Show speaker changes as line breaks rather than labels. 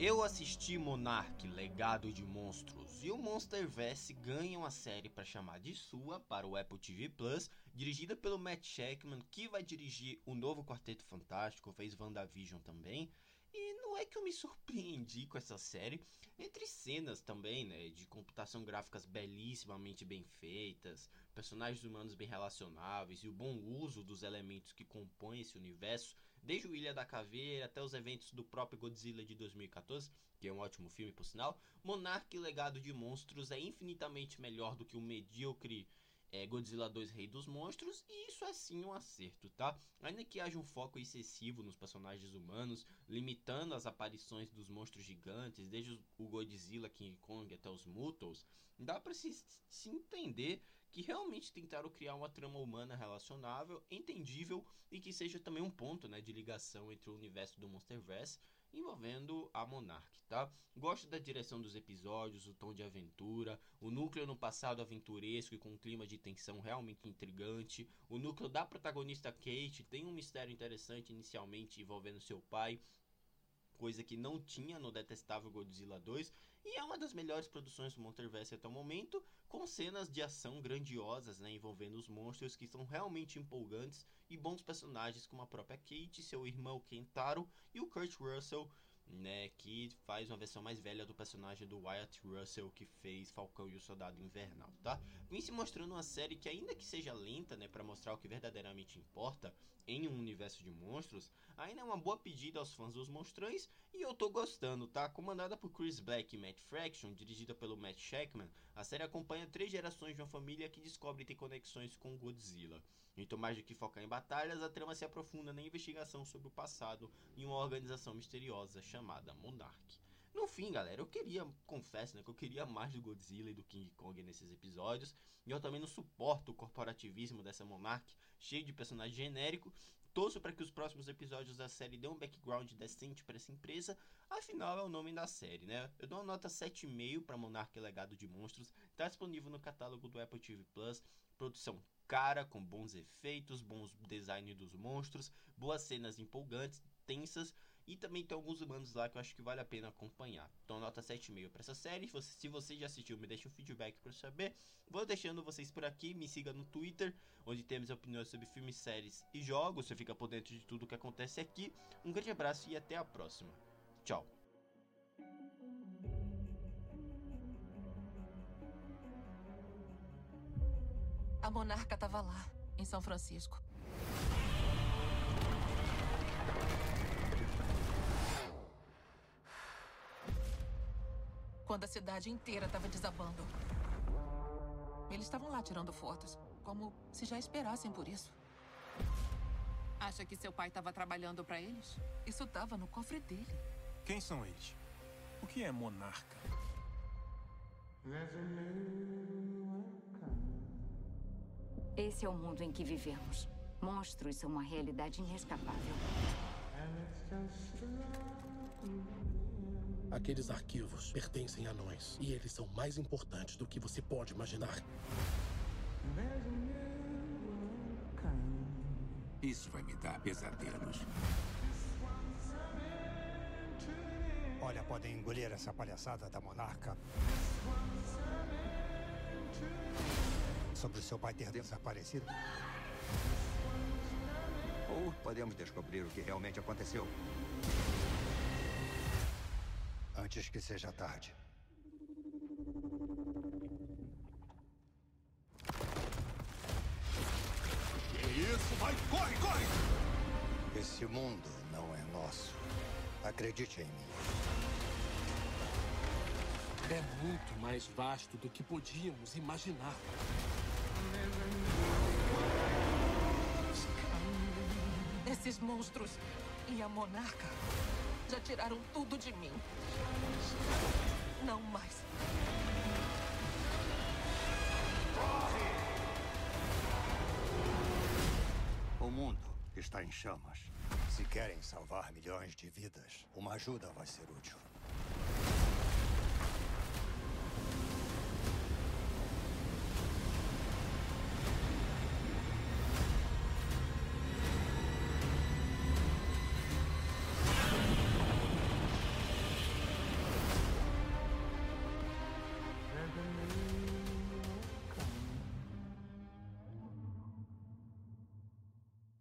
Eu assisti Monarch, Legado de Monstros, e o Monsterverse ganha uma série para chamar de sua para o Apple TV Plus, dirigida pelo Matt Shackman, que vai dirigir o novo Quarteto Fantástico, fez WandaVision também, e não é que eu me surpreendi com essa série, entre cenas também, né, de computação gráficas belíssimamente bem feitas, personagens humanos bem relacionáveis e o bom uso dos elementos que compõem esse universo, desde o Ilha da Caveira até os eventos do próprio Godzilla de 2014, que é um ótimo filme por sinal, Monarch Legado de Monstros é infinitamente melhor do que o medíocre é, Godzilla 2 Rei dos Monstros, e isso é sim um acerto, tá? Ainda que haja um foco excessivo nos personagens humanos, limitando as aparições dos monstros gigantes, desde o Godzilla, King Kong até os Mutos, dá para se, se entender que realmente tentaram criar uma trama humana relacionável, entendível e que seja também um ponto né, de ligação entre o universo do Monsterverse envolvendo a Monarch, tá? Gosto da direção dos episódios, o tom de aventura, o núcleo no passado aventuresco e com um clima de tensão realmente intrigante, o núcleo da protagonista Kate tem um mistério interessante inicialmente envolvendo seu pai, coisa que não tinha no detestável Godzilla 2, e é uma das melhores produções do Monsterverse até o momento, com cenas de ação grandiosas, né, envolvendo os monstros que são realmente empolgantes e bons personagens como a própria Kate, seu irmão Kentaro e o Kurt Russell né, que faz uma versão mais velha do personagem do Wyatt Russell que fez Falcão e o Soldado Invernal, tá? Vem se mostrando uma série que ainda que seja lenta, né, para mostrar o que verdadeiramente importa em um universo de monstros, ainda é uma boa pedida aos fãs dos monstrões e eu tô gostando, tá? Comandada por Chris Black e Matt Fraction, dirigida pelo Matt Shackman, a série acompanha três gerações de uma família que descobre ter conexões com Godzilla. Então, mais do que focar em batalhas, a trama se aprofunda na investigação sobre o passado em uma organização misteriosa chamada chamada Monarch. No fim, galera, eu queria, confesso, né, que eu queria mais do Godzilla e do King Kong nesses episódios. E eu também não suporto o corporativismo dessa Monarch, cheio de personagem genérico. Torço para que os próximos episódios da série dêem um background decente para essa empresa, afinal é o nome da série, né? Eu dou uma nota 7,5 para Monarch Legado de Monstros, está disponível no catálogo do Apple TV Plus, produção cara, com bons efeitos, bons design dos monstros, boas cenas empolgantes, tensas e também tem alguns humanos lá que eu acho que vale a pena acompanhar. Então nota 7,5 para essa série. Se você, já assistiu, me deixa um feedback para saber. Vou deixando vocês por aqui. Me siga no Twitter, onde temos opiniões sobre filmes, séries e jogos. Você fica por dentro de tudo que acontece aqui. Um grande abraço e até a próxima. Tchau.
A monarca estava lá, em São Francisco. Quando a cidade inteira estava desabando. Eles estavam lá tirando fotos, como se já esperassem por isso. Acha que seu pai estava trabalhando para eles? Isso estava no cofre dele.
Quem são eles? O que é monarca?
Esse é o mundo em que vivemos. Monstros são uma realidade inescapável.
Aqueles arquivos pertencem a nós e eles são mais importantes do que você pode imaginar.
Isso vai me dar pesadelos.
Olha, podem engolir essa palhaçada da monarca. Sobre o seu pai ter desaparecido.
Ou podemos descobrir o que realmente aconteceu
antes que seja tarde.
Que isso? Vai, corre, corre!
Esse mundo não é nosso. Acredite em mim.
É muito mais vasto do que podíamos imaginar.
Esses monstros e a monarca já tiraram tudo de mim. Não mais.
Corre! O mundo está em chamas.
Se querem salvar milhões de vidas, uma ajuda vai ser útil.